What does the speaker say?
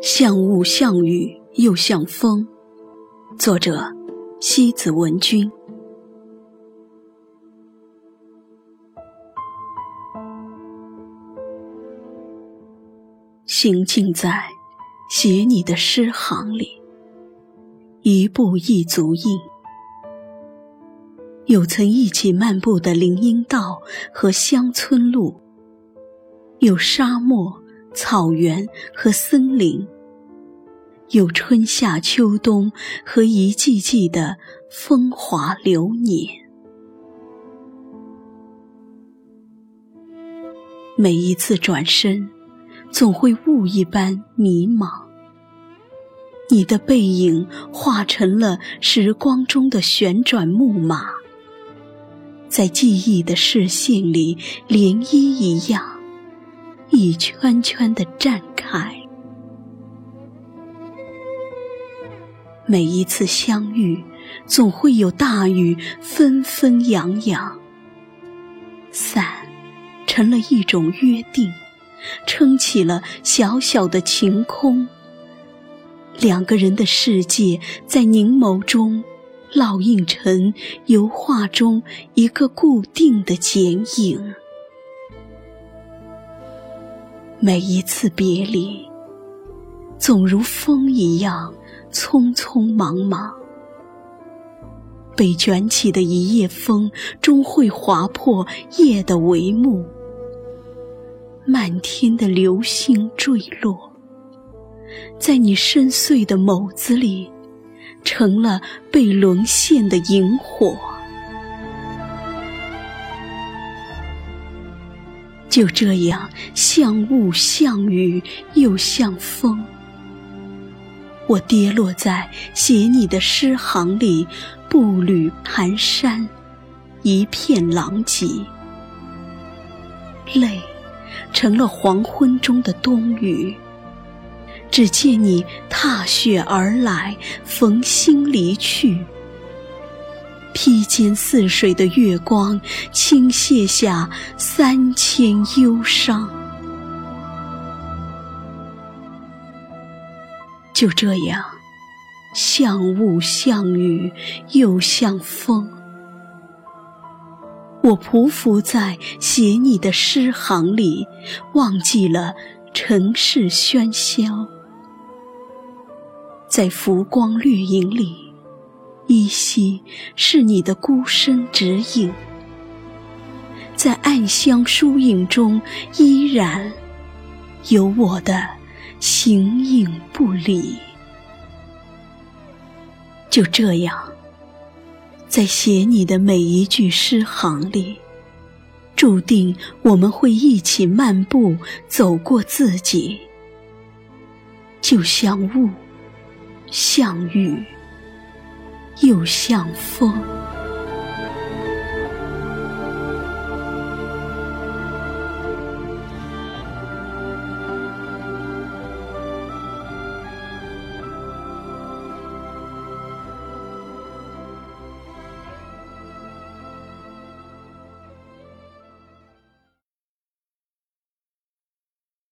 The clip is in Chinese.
像雾像雨又像风，作者西子文君。行进在写你的诗行里，一步一足印。有曾一起漫步的林荫道和乡村路，有沙漠。草原和森林，有春夏秋冬和一季季的风华流年。每一次转身，总会雾一般迷茫。你的背影化成了时光中的旋转木马，在记忆的视线里涟漪一样。一圈圈的绽开，每一次相遇，总会有大雨纷纷扬扬。伞成了一种约定，撑起了小小的晴空。两个人的世界在凝眸中烙印成油画中一个固定的剪影。每一次别离，总如风一样匆匆忙忙。被卷起的一夜风，终会划破夜的帷幕。漫天的流星坠落，在你深邃的眸子里，成了被沦陷的萤火。就这样，像雾像雨又像风，我跌落在写你的诗行里，步履蹒跚，一片狼藉，泪成了黄昏中的冬雨。只见你踏雪而来，逢星离去。披肩似水的月光，倾泻下三千忧伤。就这样，像雾像雨又像风，我匍匐在写你的诗行里，忘记了城市喧嚣，在浮光掠影里。依稀是你的孤身指引，在暗香疏影中，依然有我的形影不离。就这样，在写你的每一句诗行里，注定我们会一起漫步，走过自己，就像雾，像雨。又像风。